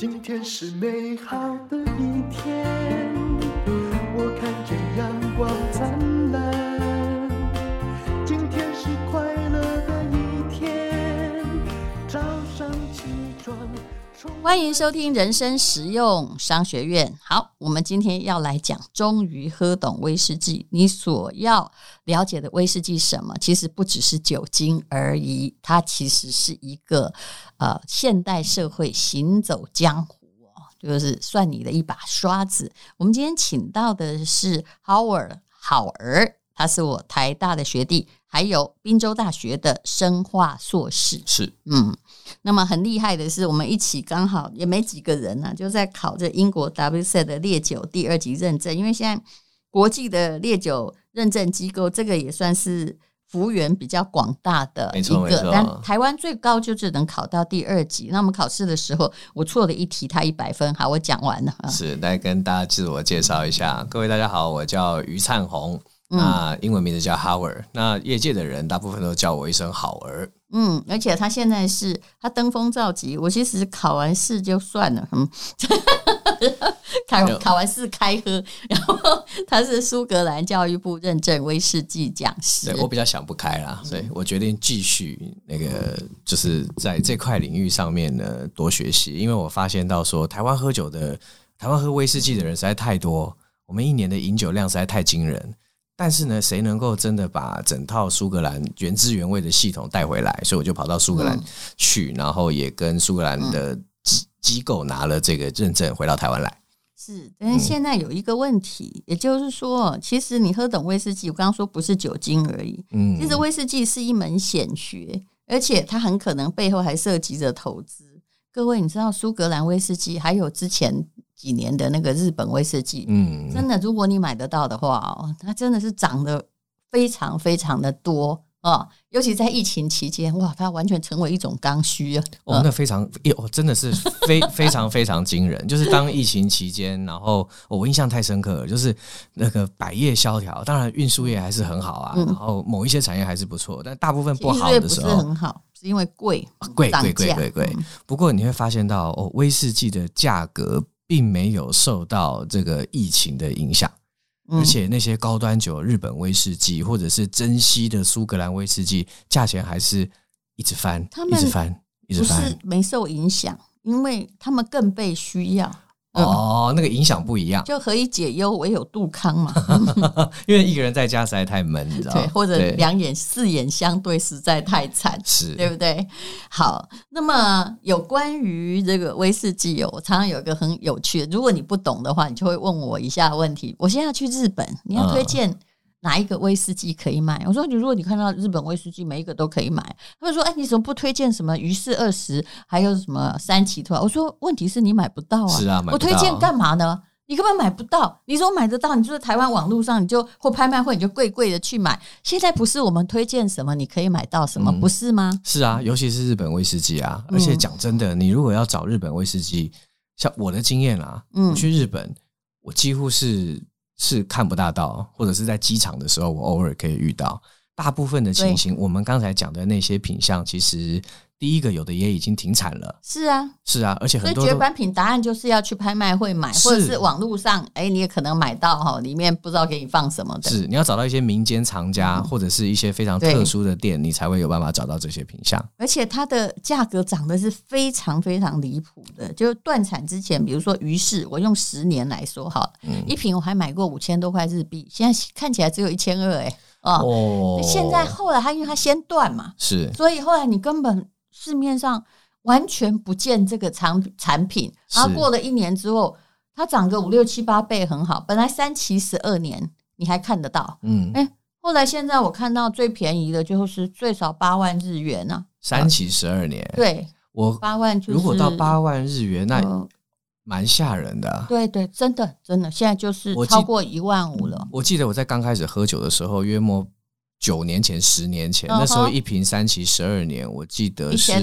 今天是美好的一天，我看见阳光灿烂。欢迎收听人生实用商学院。好，我们今天要来讲，终于喝懂威士忌。你所要了解的威士忌什么？其实不只是酒精而已，它其实是一个呃现代社会行走江湖哦，就是算你的一把刷子。我们今天请到的是 Howard 好儿，他是我台大的学弟，还有滨州大学的生化硕士。是，嗯。那么很厉害的是，我们一起刚好也没几个人呢、啊，就在考这英国 WSET 的烈酒第二级认证。因为现在国际的烈酒认证机构，这个也算是幅员比较广大的一个。但台湾最高就只能考到第二级。那我们考试的时候，我错了一题，他一百分。好，我讲完了。是，来跟大家自我介绍一下，各位大家好，我叫于灿宏，那英文名字叫 Howard。那业界的人大部分都叫我一声好儿。嗯，而且他现在是他登峰造极。我其实考完试就算了，嗯，考考完试开喝。然后他是苏格兰教育部认证威士忌讲师。对，我比较想不开啦，所以我决定继续那个，就是在这块领域上面呢多学习。因为我发现到说，台湾喝酒的，台湾喝威士忌的人实在太多，我们一年的饮酒量实在太惊人。但是呢，谁能够真的把整套苏格兰原汁原味的系统带回来？所以我就跑到苏格兰去，嗯、然后也跟苏格兰的机机构拿了这个认证，回到台湾来。是，但是现在有一个问题，嗯、也就是说，其实你喝懂威士忌，我刚刚说不是酒精而已。嗯，其实威士忌是一门显学，而且它很可能背后还涉及着投资。各位，你知道苏格兰威士忌还有之前？几年的那个日本威士忌，嗯，真的，如果你买得到的话哦，它真的是涨得非常非常的多哦，尤其在疫情期间，哇，它完全成为一种刚需啊！哦，那非常，哦，真的是非 非常非常惊人。就是当疫情期间，然后我印象太深刻了，就是那个百业萧条，当然运输业还是很好啊，然后某一些产业还是不错，但大部分不好的时候，不是很好，是因为贵贵贵贵贵贵。不过你会发现到哦，威士忌的价格。并没有受到这个疫情的影响，而且那些高端酒，日本威士忌或者是珍稀的苏格兰威士忌，价钱还是一直翻，一直翻，一直翻，不是没受影响，因为他们更被需要。哦，那个影响不一样，就何以解忧，唯有杜康嘛。因为一个人在家实在太闷，你知道吗？对，或者两眼四眼相对，实在太惨，是对不对？好，那么有关于这个威士忌哦，我常常有一个很有趣的，如果你不懂的话，你就会问我一下问题。我现在要去日本，你要推荐。哪一个威士忌可以买？我说，你如果你看到日本威士忌，每一个都可以买。他们说，哎，你怎么不推荐什么余市二十，还有什么三旗突？我说，问题是你买不到啊。是啊，我推荐干嘛呢？你根本买不到。你说买得到，你就是台湾网络上，你就或拍卖会，你就贵贵的去买。现在不是我们推荐什么，你可以买到什么，嗯、不是吗？是啊，尤其是日本威士忌啊。而且讲真的，你如果要找日本威士忌，像我的经验啊，嗯，我去日本，我几乎是。是看不大到，或者是在机场的时候，我偶尔可以遇到。大部分的情形，我们刚才讲的那些品相，其实。第一个有的也已经停产了，是啊，是啊，而且很多绝版品答案就是要去拍卖会买，或者是网络上，哎，你也可能买到哈，里面不知道给你放什么的。是，你要找到一些民间藏家或者是一些非常特殊的店，你才会有办法找到这些品相。而且它的价格涨得是非常非常离谱的，就是断产之前，比如说余市，我用十年来说好，一瓶我还买过五千多块日币，现在看起来只有一千二，哎，哦，现在后来它因为它先断嘛，是，所以后来你根本。市面上完全不见这个产产品，然后过了一年之后，它涨个五六七八倍，很好。本来三期十二年你还看得到，嗯，哎，后来现在我看到最便宜的就是最少八万日元呢。三期十二年，对，我八万，如果到八万日元，那蛮吓人的。对对，真的真的，现在就是超过一万五了。我记得我在刚开始喝酒的时候，约莫。九年前、十年前，那时候一瓶三七十二年，我记得是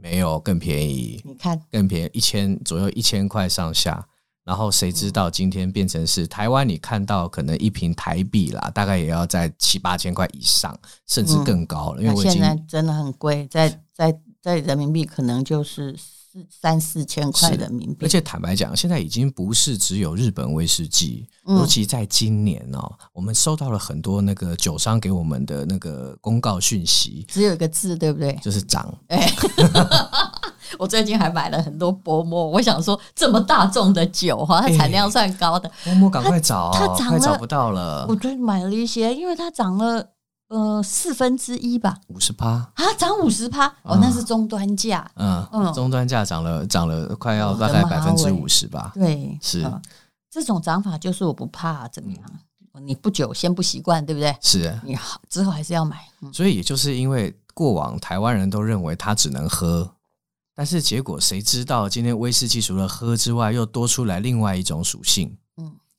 没有更便宜。你看，更便宜一千左右，一千块上下。然后谁知道今天变成是台湾？你看到可能一瓶台币啦，大概也要在七八千块以上，甚至更高了。因为我现在真的很贵，在在在人民币可能就是。四三四千块人民币。而且坦白讲，现在已经不是只有日本威士忌，嗯、尤其在今年哦，我们收到了很多那个酒商给我们的那个公告讯息，只有一个字，对不对？就是涨。哎，我最近还买了很多薄膜，我想说这么大众的酒哈，它产量算高的，薄膜赶快找，它涨了，快找不到了。我最近买了一些，因为它涨了。呃，四分之一吧，五十趴。啊，涨五十趴？哦，那是终端价，嗯嗯，终端价涨了，涨了快要大概百分之五十吧，对，是。这种涨法就是我不怕怎么样，你不久先不习惯，对不对？是，你好之后还是要买，所以也就是因为过往台湾人都认为它只能喝，但是结果谁知道今天威士忌除了喝之外，又多出来另外一种属性，嗯。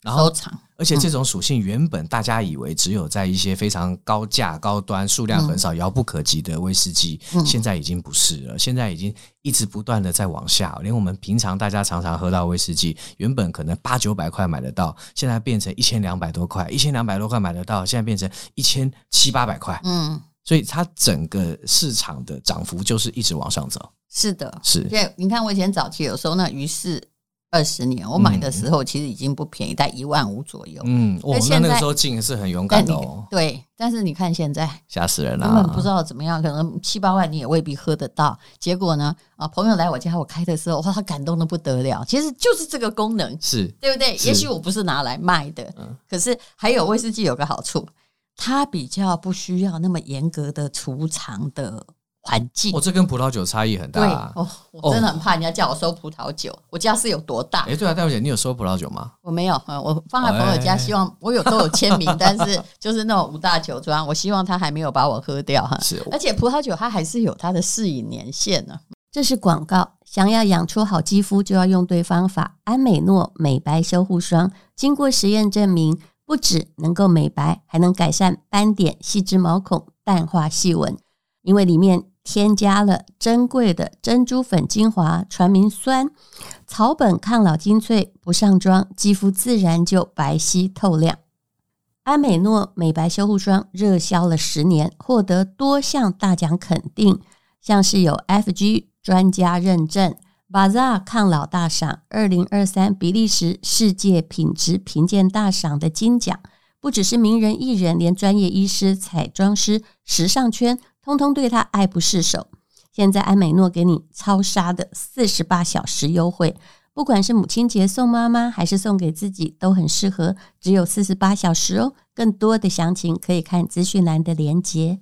然后，而且这种属性原本大家以为只有在一些非常高价、高端、数量很少、遥不可及的威士忌，现在已经不是了。现在已经一直不断的在往下，连我们平常大家常常喝到威士忌，原本可能八九百块买得到，现在变成一千两百多块，一千两百多块买得到，现在变成一千七八百块。嗯，所以它整个市场的涨幅就是一直往上走。是的，是。对，你看我以前早期有时候那于是。二十年，我买的时候其实已经不便宜，在一万五左右。嗯，我那那个时候进是很勇敢的哦。对，但是你看现在，吓死人了，根本不知道怎么样，可能七八万你也未必喝得到。结果呢，啊，朋友来我家，我开的时候，哇，他感动的不得了。其实就是这个功能，是对不对？也许我不是拿来卖的，可是还有威士忌有个好处，它比较不需要那么严格的储藏的。环境，哦，这跟葡萄酒差异很大。啊。哦，我真的很怕人家叫我收葡萄酒。哦、我家是有多大？哎，对啊，戴小姐，你有收葡萄酒吗？我没有，我放在朋友家，希望我有都有签名，但是就是那种五大酒庄，我希望他还没有把我喝掉哈。是，而且葡萄酒它还是有它的适饮年限呢。这是广告，想要养出好肌肤，就要用对方法。安美诺美白修护霜经过实验证明，不止能够美白，还能改善斑点、细致毛孔、淡化细纹，因为里面。添加了珍贵的珍珠粉精华、传明酸、草本抗老精粹，不上妆，肌肤自然就白皙透亮。安美诺美白修护霜热销了十年，获得多项大奖肯定，像是有 FG 专家认证、Bazaar 抗老大赏、二零二三比利时世界品质评鉴大赏的金奖。不只是名人艺人，连专业医师、彩妆师、时尚圈。通通对他爱不释手。现在安美诺给你超杀的四十八小时优惠，不管是母亲节送妈妈，还是送给自己，都很适合。只有四十八小时哦。更多的详情可以看资讯栏的连接。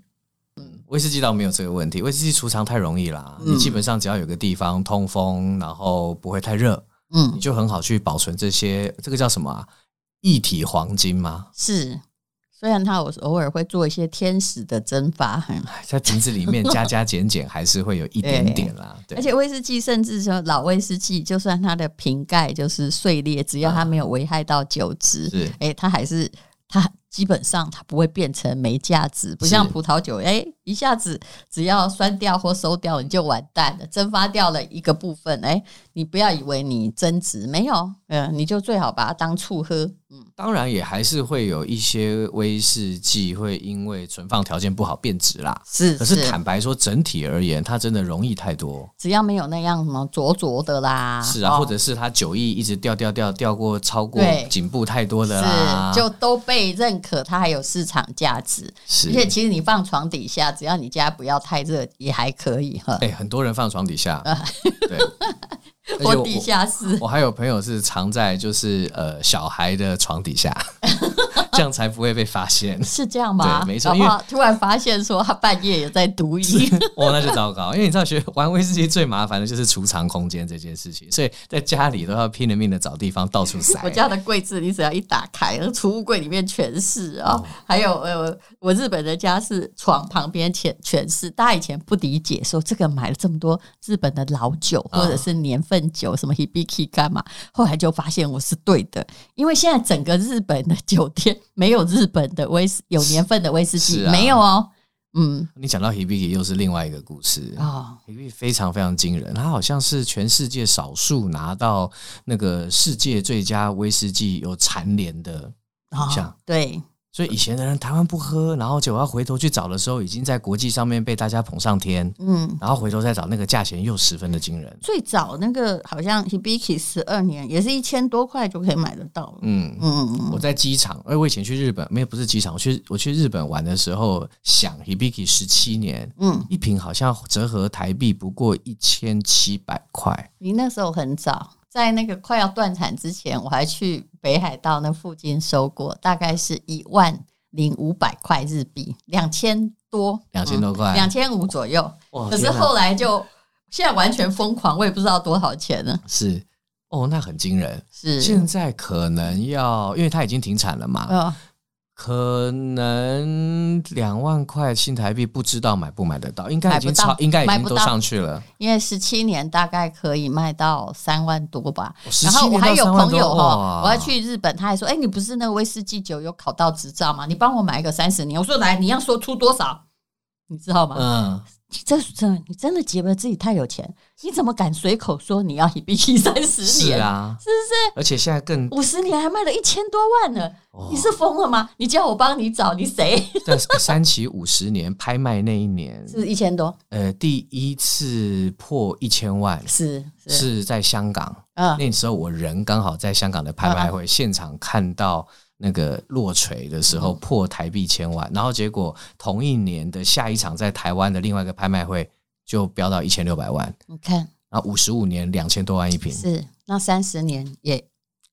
嗯，威士忌倒没有这个问题，威士忌储藏太容易啦。嗯、你基本上只要有个地方通风，然后不会太热，嗯，你就很好去保存这些。这个叫什么啊？液体黄金吗？是。虽然他偶偶尔会做一些天使的蒸发，在瓶子里面加加减减还是会有一点点啦。对，而且威士忌甚至说老威士忌，就算它的瓶盖就是碎裂，只要它没有危害到酒质，是。哎，它还是它基本上它不会变成没价值，不像葡萄酒，哎，一下子只要酸掉或馊掉你就完蛋了，蒸发掉了一个部分，哎，你不要以为你增值没有，嗯，你就最好把它当醋喝。嗯，当然也还是会有一些威士忌会因为存放条件不好变质啦。是，是，可是坦白说，整体而言，它真的容易太多。只要没有那样什么浊浊的啦，是啊，哦、或者是它酒意一直掉掉掉掉过超过颈部太多的啦，是，就都被认可，它还有市场价值。是，而且其实你放床底下，只要你家不要太热，也还可以哈。哎、欸，很多人放床底下，对。或地下室。我，我还有朋友是藏在就是呃小孩的床底下，这样才不会被发现。是这样吗？对，没错。因为突然发现说他半夜也在毒瘾，哦，那就糟糕。因为你知道，学玩威士忌最麻烦的就是储藏空间这件事情，所以在家里都要拼了命的找地方到处塞。我家的柜子，你只要一打开，储物柜里面全是啊。哦、还有呃，我日本的家是床旁边全全是。大家以前不理解，说这个买了这么多日本的老酒或者是年份。酒什么 Hibiki 干嘛？后来就发现我是对的，因为现在整个日本的酒店 没有日本的威士有年份的威士忌，啊、没有哦。嗯，你讲到 Hibiki 又是另外一个故事啊、哦、，Hibiki 非常非常惊人，他好像是全世界少数拿到那个世界最佳威士忌有蝉联的奖、哦。对。所以以前的人台湾不喝，然后结果要回头去找的时候，已经在国际上面被大家捧上天。嗯，然后回头再找那个价钱又十分的惊人。最早那个好像 Hibiki 十二年也是一千多块就可以买得到。嗯嗯嗯。我在机场，哎，我以前去日本没有，不是机场，我去我去日本玩的时候，想 Hibiki 十七年，嗯，一瓶好像折合台币不过一千七百块。你那时候很早。在那个快要断产之前，我还去北海道那附近收过，大概是一万零五百块日币，两千多，两千多块，两千五左右。可是后来就现在完全疯狂，我也不知道多少钱了。是哦，那很惊人。是现在可能要，因为它已经停产了嘛。哦可能两万块新台币，不知道买不买得到，应该已经超，应该已经都上去了。因为十七年大概可以卖到三万多吧。然后我还有朋友哈，我要去日本，他还说：“哎，你不是那个威士忌酒有考到执照吗？你帮我买一个三十年。”我说：“来，你要说出多少？你知道吗？”嗯。你这真的，你真的觉得自己太有钱？你怎么敢随口说你要 Hibiki 三十年？是啊，是不是？而且现在更五十年还卖了一千多万呢！哦、你是疯了吗？你叫我帮你找，你谁？在三期五十年拍卖那一年 是一千多。呃，第一次破一千万是是，是在香港。嗯，那时候我人刚好在香港的拍卖会、嗯、现场看到。那个落锤的时候破台币千万，然后结果同一年的下一场在台湾的另外一个拍卖会就飙到一千六百万。你看，然后五十五年两千多万一平，是那三十年也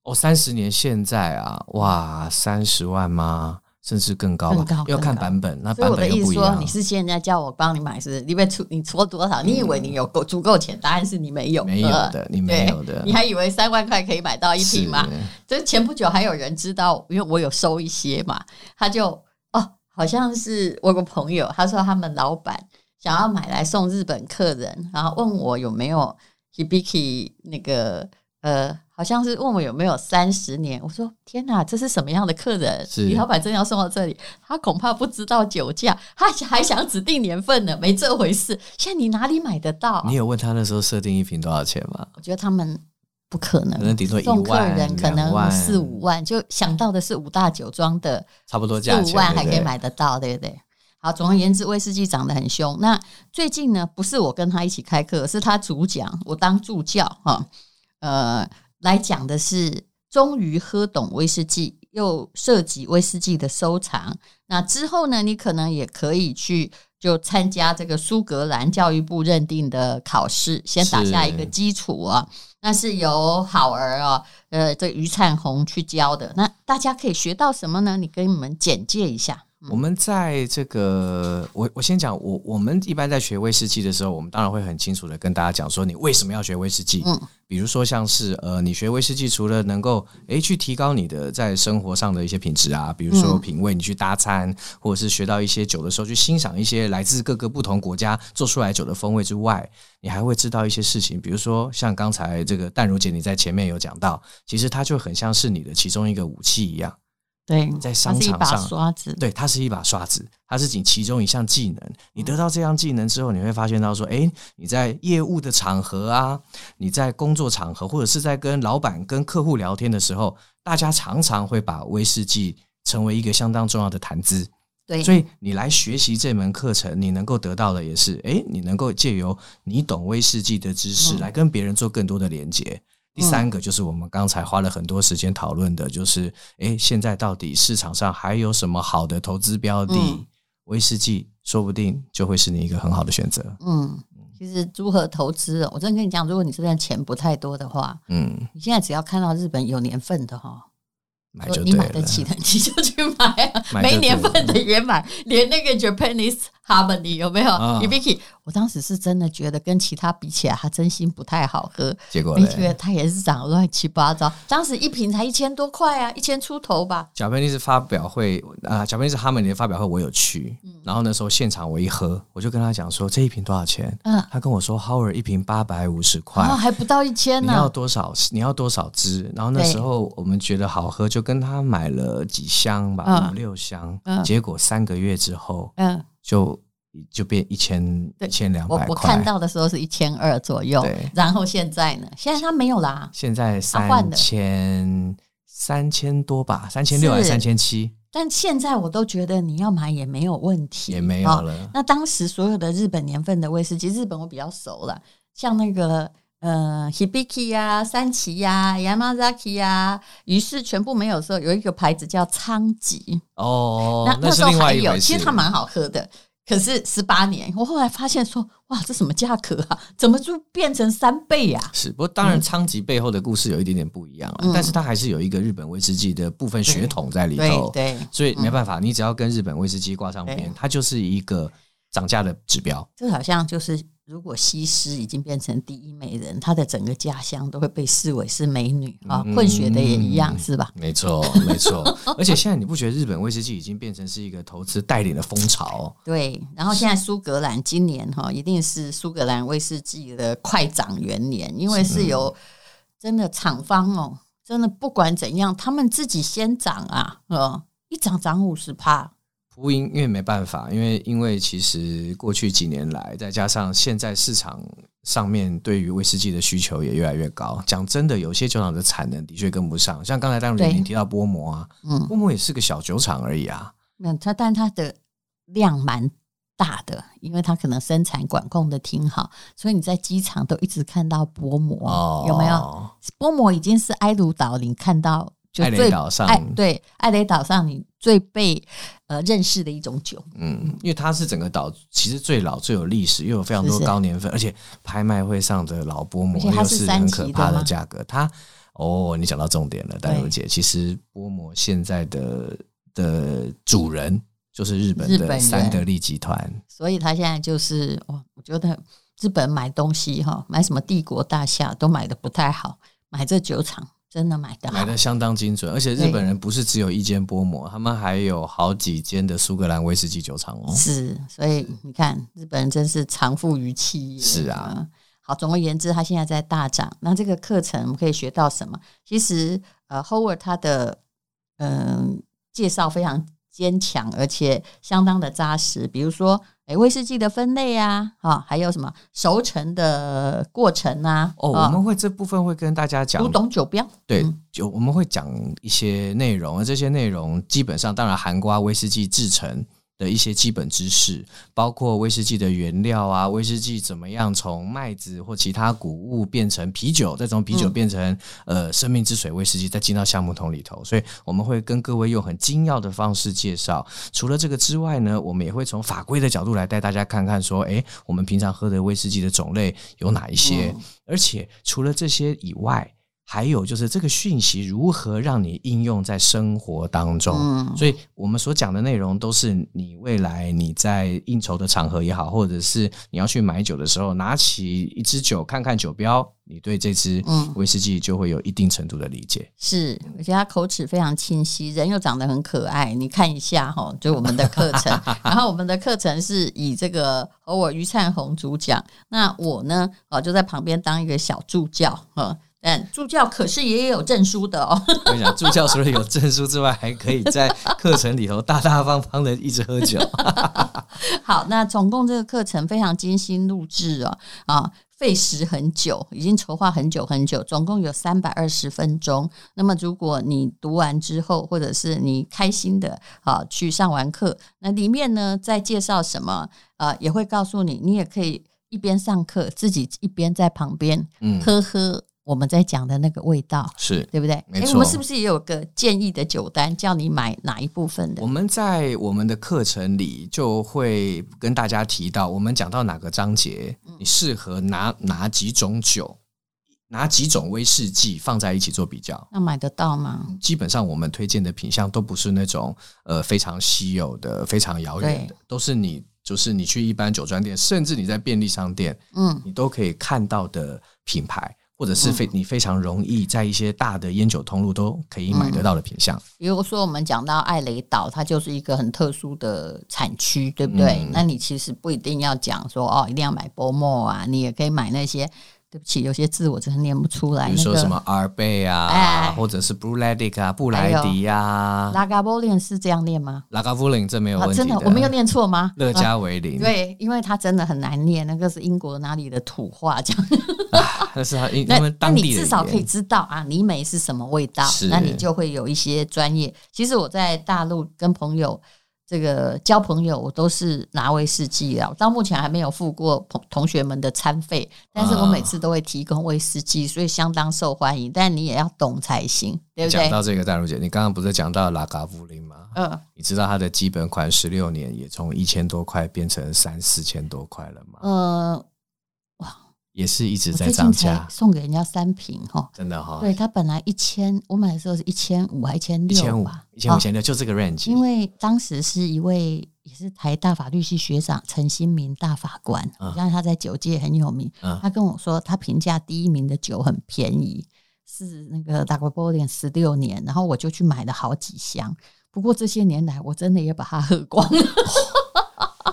哦，三十年现在啊，哇，三十万吗？甚至更高吧，要看版本。那版本又不一样。我的意思说，你是现在叫我帮你买，是你被出你出多少？你以为你有够足够钱？答案是你没有，没有的，你没有的。你还以为三万块可以买到一瓶吗？这前不久还有人知道，因为我有收一些嘛，他就哦，好像是我有个朋友，他说他们老板想要买来送日本客人，然后问我有没有 Hibiki 那个呃。好像是问我有没有三十年，我说天哪，这是什么样的客人？李老板真要送到这里，他恐怕不知道酒价，他还想指定年份呢，没这回事。现在你哪里买得到？你有问他那时候设定一瓶多少钱吗？我觉得他们不可能，可能顶多一万，送客人可能四五万，就想到的是五大酒庄的差不多价，四五万还可以买得到，对不对？好，总而言之，威士忌涨得很凶。那最近呢，不是我跟他一起开课，是他主讲，我当助教哈，呃。来讲的是终于喝懂威士忌，又涉及威士忌的收藏。那之后呢，你可能也可以去就参加这个苏格兰教育部认定的考试，先打下一个基础啊。那是由好儿啊，呃，这余灿红去教的。那大家可以学到什么呢？你跟你们简介一下。我们在这个，我我先讲，我我们一般在学威士忌的时候，我们当然会很清楚的跟大家讲说，你为什么要学威士忌？嗯，比如说像是呃，你学威士忌除了能够诶去提高你的在生活上的一些品质啊，比如说品味，你去搭餐，或者是学到一些酒的时候去欣赏一些来自各个不同国家做出来酒的风味之外，你还会知道一些事情，比如说像刚才这个淡如姐你在前面有讲到，其实它就很像是你的其中一个武器一样。对，在商场上，刷子，对，它是一把刷子，它是仅其中一项技能。你得到这项技能之后，你会发现到说，哎，你在业务的场合啊，你在工作场合，或者是在跟老板、跟客户聊天的时候，大家常常会把威士忌成为一个相当重要的谈资。对，所以你来学习这门课程，你能够得到的也是，哎，你能够借由你懂威士忌的知识，来跟别人做更多的连接。第三个就是我们刚才花了很多时间讨论的，就是诶，现在到底市场上还有什么好的投资标的？嗯、威士忌说不定就会是你一个很好的选择。嗯，其实如何投资？我真的跟你讲，如果你这边钱不太多的话，嗯，你现在只要看到日本有年份的哈。买就对了，你买得起的你就去买啊，买没年份的也买，连那个 Japanese Harmony 有没有哦、我当时是真的觉得跟其他比起来，它真心不太好喝。结果你觉得它也是涨乱七八糟。当时一瓶才一千多块啊，一千出头吧。Japanese 发表会啊，Japanese Harmony 的发表会我有去，嗯、然后那时候现场我一喝，我就跟他讲说这一瓶多少钱？嗯，他跟我说 Howard 一瓶八百五十块，哦，还不到一千呢。你要多少？你要多少支？然后那时候我们觉得好喝就。跟他买了几箱吧，嗯、五六箱，嗯、结果三个月之后，嗯，就就变一千一千两百块。我看到的时候是一千二左右，然后现在呢？现在他没有啦，现在三千三千多吧，三千六还是三千七？但现在我都觉得你要买也没有问题，也没有了。哦、那当时所有的日本年份的威士忌，日本我比较熟了，像那个呃 Hibiki 呀、三崎呀、Yamazaki 呀，于是全部没有的时候，有一个牌子叫昌吉哦，那那时候还有，其实它蛮好喝的。可是十八年，我后来发现说，哇，这什么价格啊？怎么就变成三倍呀、啊？是，不过当然，昌吉背后的故事有一点点不一样了，嗯、但是它还是有一个日本威士忌的部分血统在里头。对，对所以没办法，你只要跟日本威士忌挂上边，它就是一个涨价的指标。这好像就是。如果西施已经变成第一美人，她的整个家乡都会被视为是美女啊。嗯、混血的也一样，是吧？没错，没错。而且现在你不觉得日本威士忌已经变成是一个投资带领的风潮？对。然后现在苏格兰今年哈，一定是苏格兰威士忌的快涨元年，因为是由真的厂方哦，真的不管怎样，他们自己先涨啊，呃，一涨涨五十趴。呼应，因为没办法，因为因为其实过去几年来，再加上现在市场上面对于威士忌的需求也越来越高。讲真的，有些酒厂的产能的确跟不上。像刚才当然你提到波摩啊，嗯，波摩也是个小酒厂而已啊。那它但它的量蛮大的，因为它可能生产管控的挺好，所以你在机场都一直看到波摩，哦、有没有？波摩已经是埃鲁岛，你看到。就最艾雷岛上，艾对爱雷岛上，你最被呃认识的一种酒，嗯，因为它是整个岛其实最老、最有历史，又有非常多高年份，是是而且拍卖会上的老波摩又是很可怕的价格。它哦，你讲到重点了，淡如姐，其实波摩现在的的主人就是日本的三得利集团，所以他现在就是哇，我觉得日本买东西哈，买什么帝国大厦都买的不太好，买这酒厂。真的买的买的相当精准，而且日本人不是只有一间波摩，他们还有好几间的苏格兰威士忌酒厂哦。是，所以你看日本人真是长富于企业。是啊，好，总而言之，他现在在大涨。那这个课程我们可以学到什么？其实，呃，Howard 他的嗯、呃、介绍非常坚强，而且相当的扎实。比如说。哎，威士忌的分类啊，啊，还有什么熟成的过程啊？哦，我们会这部分会跟大家讲古董酒标，对，就我们会讲一些内容，而这些内容基本上当然含瓜威士忌制程。的一些基本知识，包括威士忌的原料啊，威士忌怎么样从麦子或其他谷物变成啤酒，再从啤酒变成、嗯、呃生命之水威士忌，再进到橡木桶里头。所以我们会跟各位用很精要的方式介绍。除了这个之外呢，我们也会从法规的角度来带大家看看，说，诶，我们平常喝的威士忌的种类有哪一些？嗯、而且除了这些以外，还有就是这个讯息如何让你应用在生活当中？嗯，所以我们所讲的内容都是你未来你在应酬的场合也好，或者是你要去买酒的时候，拿起一支酒看看酒标，你对这支威士忌就会有一定程度的理解。是，而且他口齿非常清晰，人又长得很可爱。你看一下哈，就我们的课程，然后我们的课程是以这个和我于灿红主讲，那我呢，哦就在旁边当一个小助教，哈。嗯，助教可是也有证书的哦。我跟你讲，助教除了有证书之外，还可以在课程里头大大方方的一直喝酒。好，那总共这个课程非常精心录制哦，啊，费时很久，已经筹划很久很久，总共有三百二十分钟。那么如果你读完之后，或者是你开心的啊去上完课，那里面呢在介绍什么啊，也会告诉你，你也可以一边上课，自己一边在旁边喝喝。我们在讲的那个味道是对不对？没错。我们是不是也有个建议的酒单，叫你买哪一部分的？我们在我们的课程里就会跟大家提到，我们讲到哪个章节，你适合拿哪几种酒，拿几种威士忌放在一起做比较。那买得到吗？基本上我们推荐的品相都不是那种呃非常稀有的、非常遥远的，都是你就是你去一般酒专店，甚至你在便利商店，嗯，你都可以看到的品牌。或者是非你非常容易在一些大的烟酒通路都可以买得到的品相，嗯，比如说我们讲到艾雷岛，它就是一个很特殊的产区，对不对？嗯，那你其实不一定要讲说哦，一定要买波莫啊，你也可以买那些对不起，有些字我真的念不出来。比如说什么阿尔贝啊，哎、或者是布莱迪啊，布莱迪啊，拉嘎波林是这样念吗？拉嘎布林这没有问题、啊、真的，我没有念错吗？勒加维林、啊，对，因为它真的很难念，那个是英国哪里的土话这样。啊、那是他 因为当地的，那你至少可以知道啊，泥煤是什么味道，那你就会有一些专业。其实我在大陆跟朋友。这个交朋友，我都是拿威士忌啊。到目前还没有付过同同学们的餐费，但是我每次都会提供威士忌，所以相当受欢迎。但你也要懂才行，对不对？讲到这个，大如姐，你刚刚不是讲到拉卡夫林吗？嗯，你知道它的基本款十六年也从一千多块变成三四千多块了吗？嗯。也是一直在涨价，送给人家三瓶哈，真的哈。对，他本来一千，我买的时候是一千五还一千六，一千五，一千五千六，就这个 range。因为当时是一位也是台大法律系学长陈新民大法官，让他在酒界很有名。他跟我说，他评价第一名的酒很便宜，是那个 Lagavulin 十六年，然后我就去买了好几箱。不过这些年来，我真的也把它喝光了。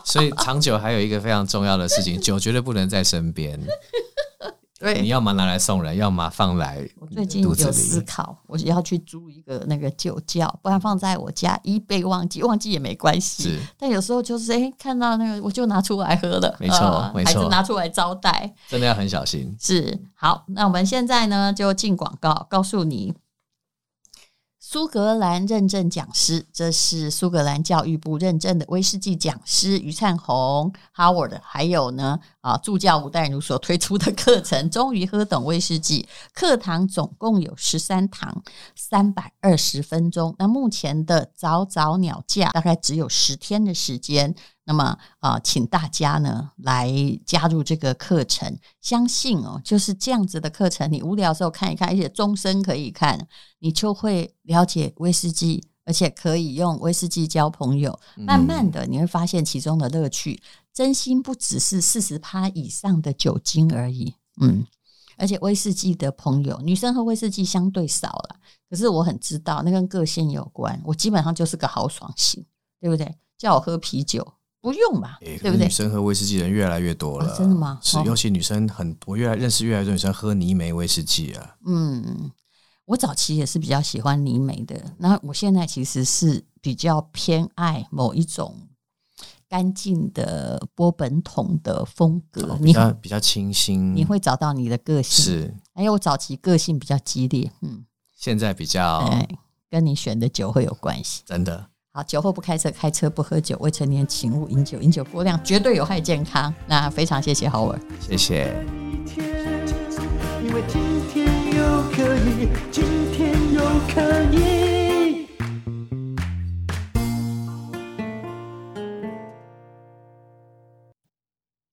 所以长久还有一个非常重要的事情，酒绝对不能在身边。对，你要么拿来送人，要么放来。我最近有思考，我要去租一个那个酒窖，不然放在我家一被忘记，忘记也没关系。是，但有时候就是哎、欸，看到那个我就拿出来喝了。没错，没错，还是拿出来招待，真的要很小心。是，好，那我们现在呢就进广告，告诉你。苏格兰认证讲师，这是苏格兰教育部认证的威士忌讲师余灿宏 Howard，还有呢啊助教吴淡如所推出的课程，终于喝懂威士忌。课堂总共有十三堂，三百二十分钟。那目前的早早鸟价大概只有十天的时间。那么啊，请大家呢来加入这个课程，相信哦，就是这样子的课程，你无聊的时候看一看，而且终身可以看，你就会了解威士忌，而且可以用威士忌交朋友。慢慢的，你会发现其中的乐趣，真心不只是四十趴以上的酒精而已。嗯，而且威士忌的朋友，女生喝威士忌相对少了，可是我很知道那跟个性有关。我基本上就是个豪爽型，对不对？叫我喝啤酒。不用吧，欸、对不对？女生喝威士忌的人越来越多了，哦、真的吗？是，尤其女生很，我越来认识越来越多女生喝泥煤威士忌啊。嗯，我早期也是比较喜欢泥煤的，那我现在其实是比较偏爱某一种干净的波本桶的风格，比较比较清新，你会找到你的个性。是，还有我早期个性比较激烈，嗯，现在比较，哎，跟你选的酒会有关系，真的。好，酒后不开车，开车不喝酒，未成年请勿饮酒，饮酒过量绝对有害健康。那非常谢谢 Howard，谢谢。因为今天又可以，今天又可以。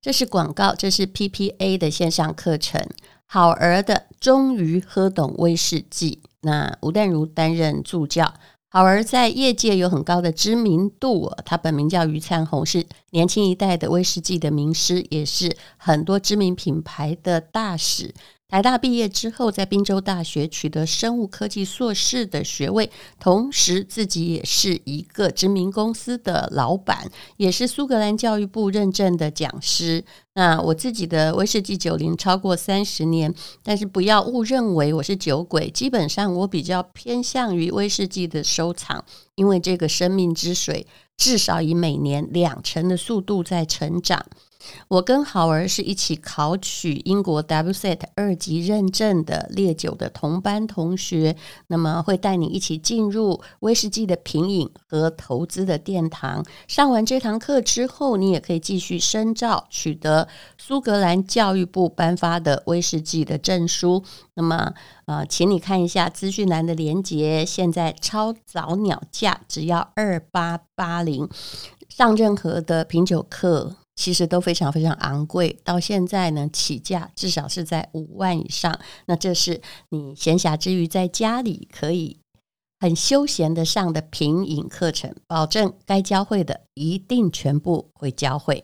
这是广告，这是 PPA 的线上课程，好儿的终于喝懂威士忌。那吴淡如担任助教。好儿在业界有很高的知名度，他本名叫余灿红，是年轻一代的威士忌的名师，也是很多知名品牌的大使。台大毕业之后，在宾州大学取得生物科技硕士的学位，同时自己也是一个知名公司的老板，也是苏格兰教育部认证的讲师。那我自己的威士忌酒龄超过三十年，但是不要误认为我是酒鬼，基本上我比较偏向于威士忌的收藏，因为这个生命之水至少以每年两成的速度在成长。我跟好儿是一起考取英国 WSET 二级认证的烈酒的同班同学，那么会带你一起进入威士忌的品饮和投资的殿堂。上完这堂课之后，你也可以继续深造，取得苏格兰教育部颁发的威士忌的证书。那么，呃，请你看一下资讯栏的连接，现在超早鸟价只要二八八零，上任何的品酒课。其实都非常非常昂贵，到现在呢，起价至少是在五万以上。那这是你闲暇之余在家里可以很休闲的上的品饮课程，保证该教会的一定全部会教会。